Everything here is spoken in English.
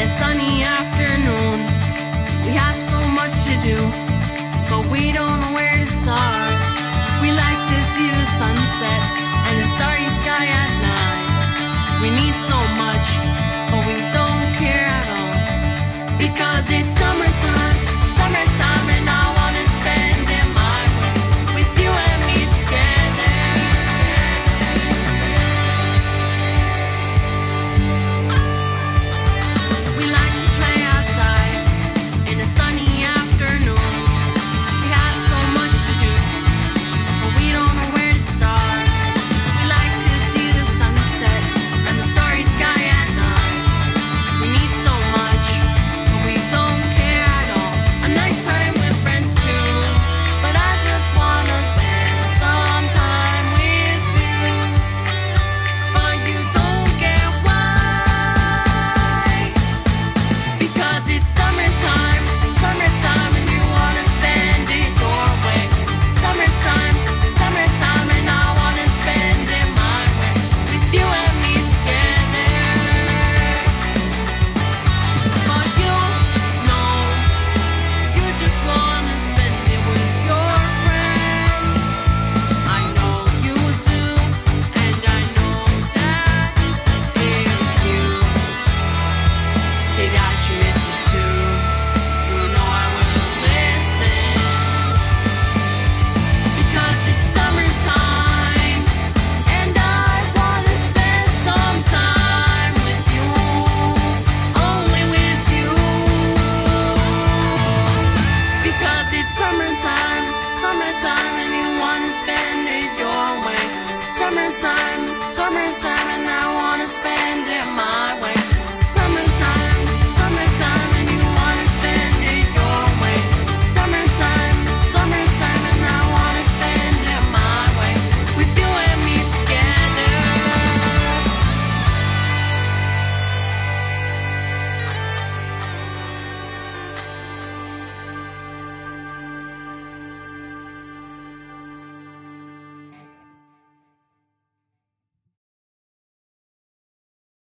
a sunny afternoon. We have so much to do, but we don't know where to start. We like to see the sunset and the starry sky at night. We need so much, but we don't care at all because it's summertime. summertime, it's summertime and now